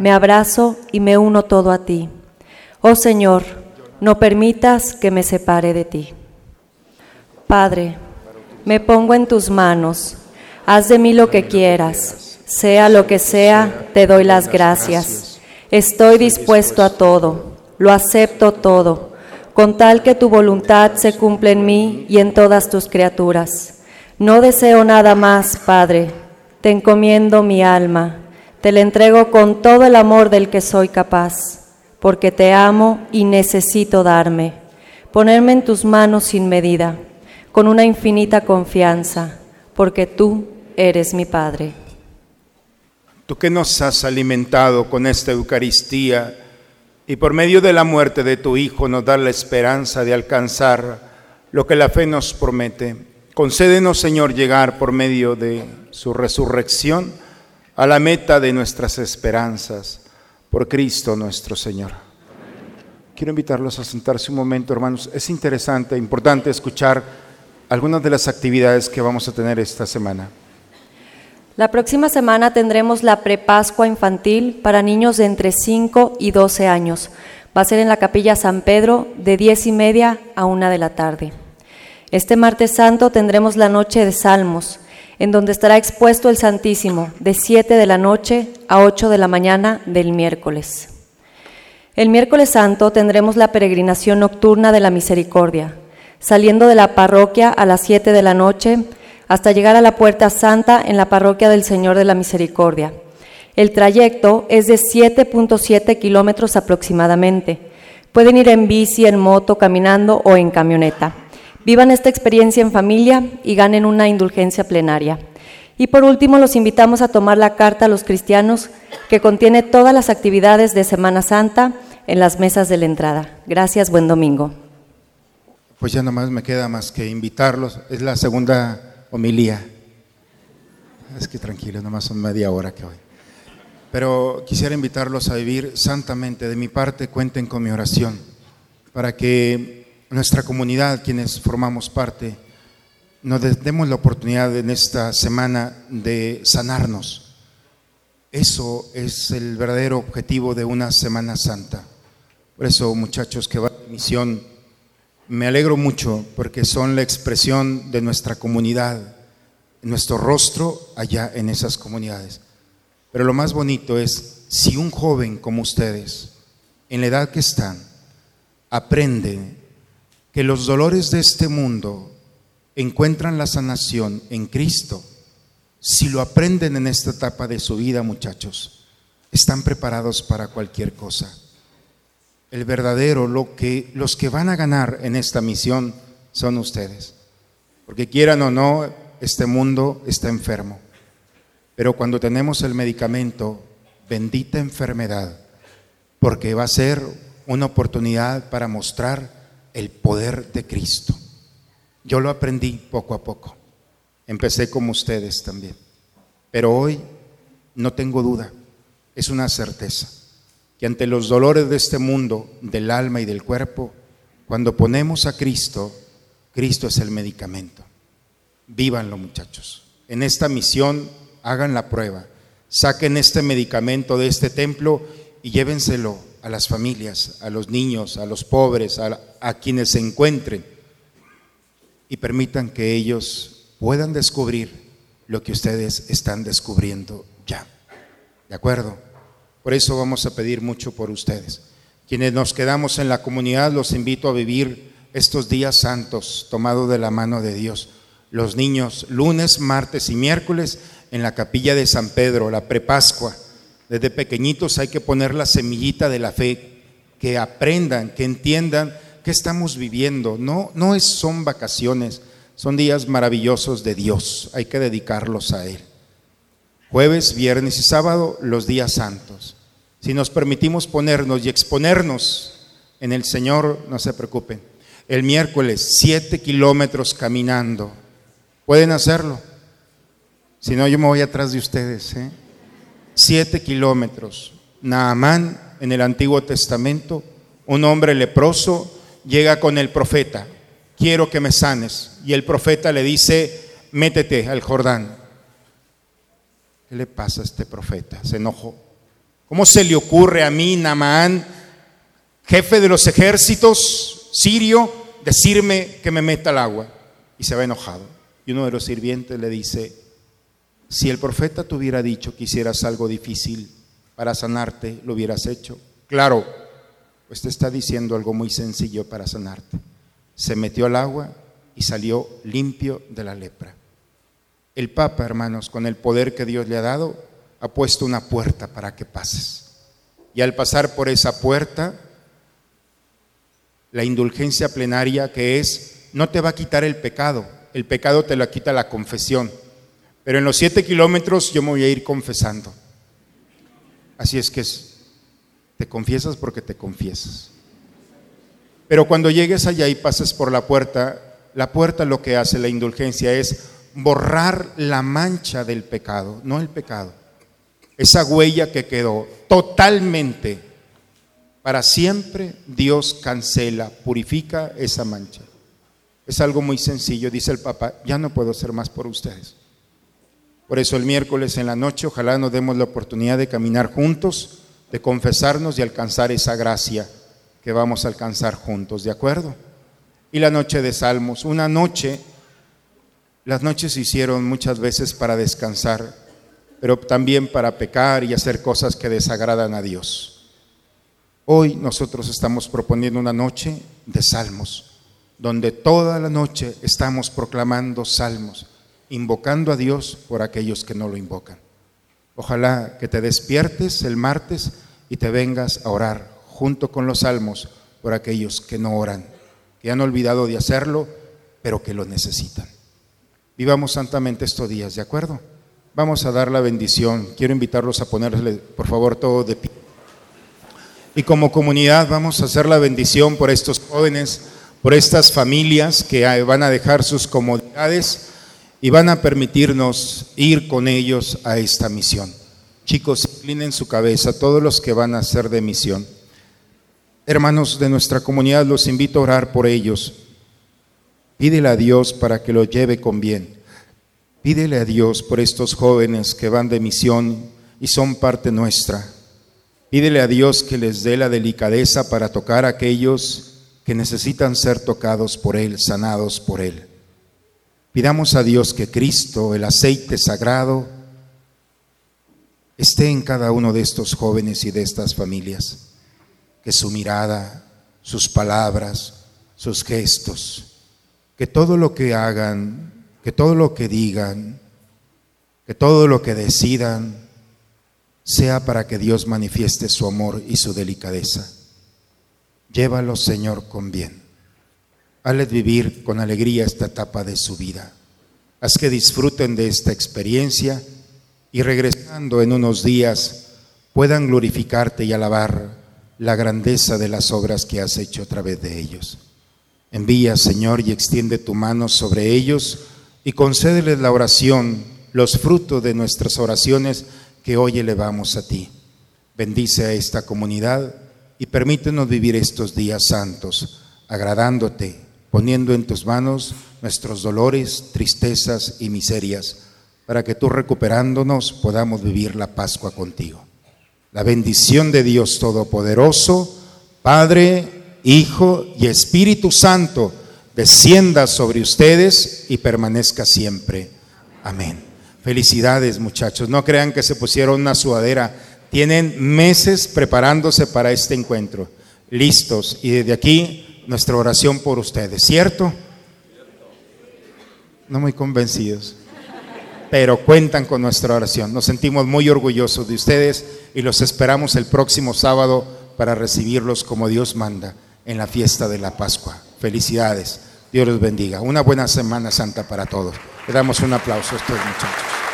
me abrazo y me uno todo a ti. Oh Señor, no permitas que me separe de ti. Padre, me pongo en tus manos, haz de mí lo que quieras, sea lo que sea, te doy las gracias. Estoy dispuesto a todo, lo acepto todo, con tal que tu voluntad se cumpla en mí y en todas tus criaturas. No deseo nada más, Padre, te encomiendo mi alma, te la entrego con todo el amor del que soy capaz porque te amo y necesito darme, ponerme en tus manos sin medida, con una infinita confianza, porque tú eres mi Padre. Tú que nos has alimentado con esta Eucaristía y por medio de la muerte de tu Hijo nos das la esperanza de alcanzar lo que la fe nos promete. Concédenos, Señor, llegar por medio de su resurrección a la meta de nuestras esperanzas por Cristo nuestro Señor. Quiero invitarlos a sentarse un momento, hermanos. Es interesante, importante escuchar algunas de las actividades que vamos a tener esta semana. La próxima semana tendremos la prepascua infantil para niños de entre 5 y 12 años. Va a ser en la capilla San Pedro de 10 y media a 1 de la tarde. Este martes santo tendremos la noche de Salmos en donde estará expuesto el Santísimo de 7 de la noche a 8 de la mañana del miércoles. El miércoles santo tendremos la peregrinación nocturna de la misericordia, saliendo de la parroquia a las 7 de la noche hasta llegar a la puerta santa en la parroquia del Señor de la Misericordia. El trayecto es de 7.7 kilómetros aproximadamente. Pueden ir en bici, en moto, caminando o en camioneta. Vivan esta experiencia en familia y ganen una indulgencia plenaria. Y por último, los invitamos a tomar la carta a los cristianos que contiene todas las actividades de Semana Santa en las mesas de la entrada. Gracias, buen domingo. Pues ya nomás me queda más que invitarlos. Es la segunda homilía. Es que tranquilo, nomás son media hora que hoy. Pero quisiera invitarlos a vivir santamente. De mi parte, cuenten con mi oración para que nuestra comunidad, quienes formamos parte, nos demos la oportunidad en esta semana de sanarnos. Eso es el verdadero objetivo de una Semana Santa. Por eso, muchachos que van a misión, me alegro mucho porque son la expresión de nuestra comunidad, nuestro rostro allá en esas comunidades. Pero lo más bonito es si un joven como ustedes, en la edad que están, aprende que los dolores de este mundo encuentran la sanación en Cristo, si lo aprenden en esta etapa de su vida, muchachos, están preparados para cualquier cosa. El verdadero, lo que, los que van a ganar en esta misión son ustedes. Porque quieran o no, este mundo está enfermo. Pero cuando tenemos el medicamento, bendita enfermedad, porque va a ser una oportunidad para mostrar el poder de Cristo. Yo lo aprendí poco a poco. Empecé como ustedes también. Pero hoy no tengo duda, es una certeza, que ante los dolores de este mundo, del alma y del cuerpo, cuando ponemos a Cristo, Cristo es el medicamento. Vívanlo muchachos. En esta misión hagan la prueba, saquen este medicamento de este templo y llévenselo a las familias, a los niños, a los pobres, a, quienes se encuentren y permitan que ellos puedan descubrir lo que ustedes están descubriendo ya. ¿De acuerdo? Por eso vamos a pedir mucho por ustedes. Quienes nos quedamos en la comunidad, los invito a vivir estos días santos tomados de la mano de Dios. Los niños, lunes, martes y miércoles, en la capilla de San Pedro, la prepascua. Desde pequeñitos hay que poner la semillita de la fe, que aprendan, que entiendan qué estamos viviendo. No, no es, son vacaciones, son días maravillosos de Dios, hay que dedicarlos a Él. Jueves, viernes y sábado, los días santos. Si nos permitimos ponernos y exponernos en el Señor, no se preocupen. El miércoles, siete kilómetros caminando. Pueden hacerlo. Si no, yo me voy atrás de ustedes. ¿eh? Siete kilómetros. Naamán, en el Antiguo Testamento, un hombre leproso llega con el profeta. Quiero que me sanes. Y el profeta le dice, métete al Jordán. ¿Qué le pasa a este profeta? Se enojó. ¿Cómo se le ocurre a mí, Naamán, jefe de los ejércitos sirio, decirme que me meta al agua? Y se va enojado. Y uno de los sirvientes le dice, si el profeta te hubiera dicho que hicieras algo difícil para sanarte, lo hubieras hecho. Claro, pues te está diciendo algo muy sencillo para sanarte. Se metió al agua y salió limpio de la lepra. El Papa, hermanos, con el poder que Dios le ha dado, ha puesto una puerta para que pases. Y al pasar por esa puerta, la indulgencia plenaria que es, no te va a quitar el pecado, el pecado te lo quita la confesión pero en los siete kilómetros yo me voy a ir confesando. Así es que te confiesas porque te confiesas. Pero cuando llegues allá y pases por la puerta, la puerta lo que hace la indulgencia es borrar la mancha del pecado, no el pecado. Esa huella que quedó totalmente, para siempre, Dios cancela, purifica esa mancha. Es algo muy sencillo, dice el Papa, ya no puedo hacer más por ustedes. Por eso el miércoles en la noche ojalá nos demos la oportunidad de caminar juntos, de confesarnos y alcanzar esa gracia que vamos a alcanzar juntos, ¿de acuerdo? Y la noche de Salmos, una noche, las noches se hicieron muchas veces para descansar, pero también para pecar y hacer cosas que desagradan a Dios. Hoy nosotros estamos proponiendo una noche de salmos, donde toda la noche estamos proclamando salmos invocando a Dios por aquellos que no lo invocan. Ojalá que te despiertes el martes y te vengas a orar junto con los salmos por aquellos que no oran, que han olvidado de hacerlo, pero que lo necesitan. Vivamos santamente estos días, ¿de acuerdo? Vamos a dar la bendición. Quiero invitarlos a ponerle, por favor, todo de pie. Y como comunidad vamos a hacer la bendición por estos jóvenes, por estas familias que van a dejar sus comodidades y van a permitirnos ir con ellos a esta misión. Chicos, inclinen su cabeza, todos los que van a ser de misión. Hermanos de nuestra comunidad, los invito a orar por ellos. Pídele a Dios para que lo lleve con bien. Pídele a Dios por estos jóvenes que van de misión y son parte nuestra. Pídele a Dios que les dé la delicadeza para tocar a aquellos que necesitan ser tocados por Él, sanados por Él. Pidamos a Dios que Cristo, el aceite sagrado, esté en cada uno de estos jóvenes y de estas familias. Que su mirada, sus palabras, sus gestos, que todo lo que hagan, que todo lo que digan, que todo lo que decidan, sea para que Dios manifieste su amor y su delicadeza. Llévalo, Señor, con bien. Hazles vivir con alegría esta etapa de su vida. Haz que disfruten de esta experiencia y regresando en unos días puedan glorificarte y alabar la grandeza de las obras que has hecho a través de ellos. Envía, Señor, y extiende tu mano sobre ellos y concédeles la oración, los frutos de nuestras oraciones que hoy elevamos a ti. Bendice a esta comunidad y permítenos vivir estos días santos, agradándote, poniendo en tus manos nuestros dolores, tristezas y miserias, para que tú recuperándonos podamos vivir la Pascua contigo. La bendición de Dios Todopoderoso, Padre, Hijo y Espíritu Santo, descienda sobre ustedes y permanezca siempre. Amén. Felicidades muchachos, no crean que se pusieron una sudadera, tienen meses preparándose para este encuentro, listos, y desde aquí nuestra oración por ustedes, ¿cierto? No muy convencidos, pero cuentan con nuestra oración. Nos sentimos muy orgullosos de ustedes y los esperamos el próximo sábado para recibirlos como Dios manda en la fiesta de la Pascua. Felicidades. Dios los bendiga. Una buena Semana Santa para todos. Le damos un aplauso a estos muchachos.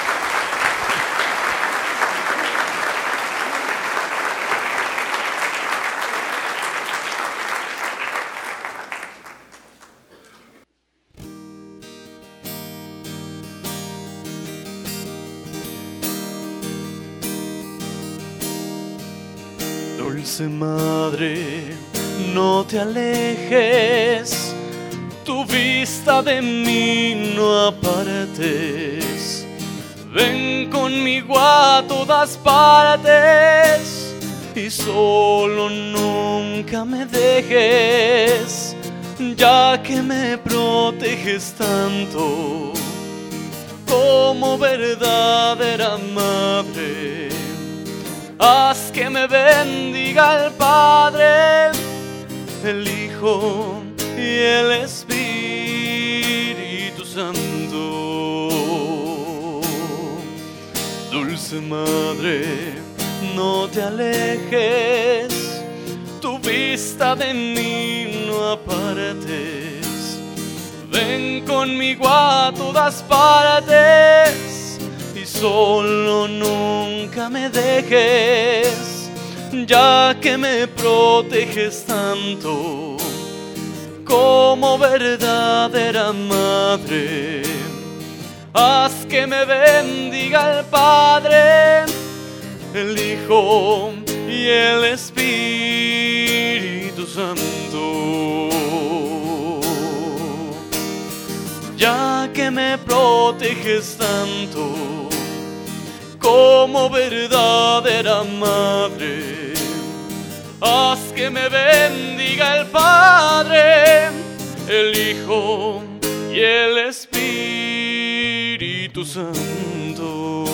Madre, no te alejes, tu vista de mí no apartes. Ven conmigo a todas partes y solo nunca me dejes, ya que me proteges tanto como verdadera madre. Haz que me bendiga el Padre, el Hijo y el Espíritu Santo. Dulce Madre, no te alejes, tu vista de mí no apartes. Ven conmigo a todas partes solo nunca me dejes, ya que me proteges tanto como verdadera madre. Haz que me bendiga el Padre, el Hijo y el Espíritu Santo. Ya que me proteges tanto como verdadera madre haz que me bendiga el Padre, el Hijo y el Espíritu Santo.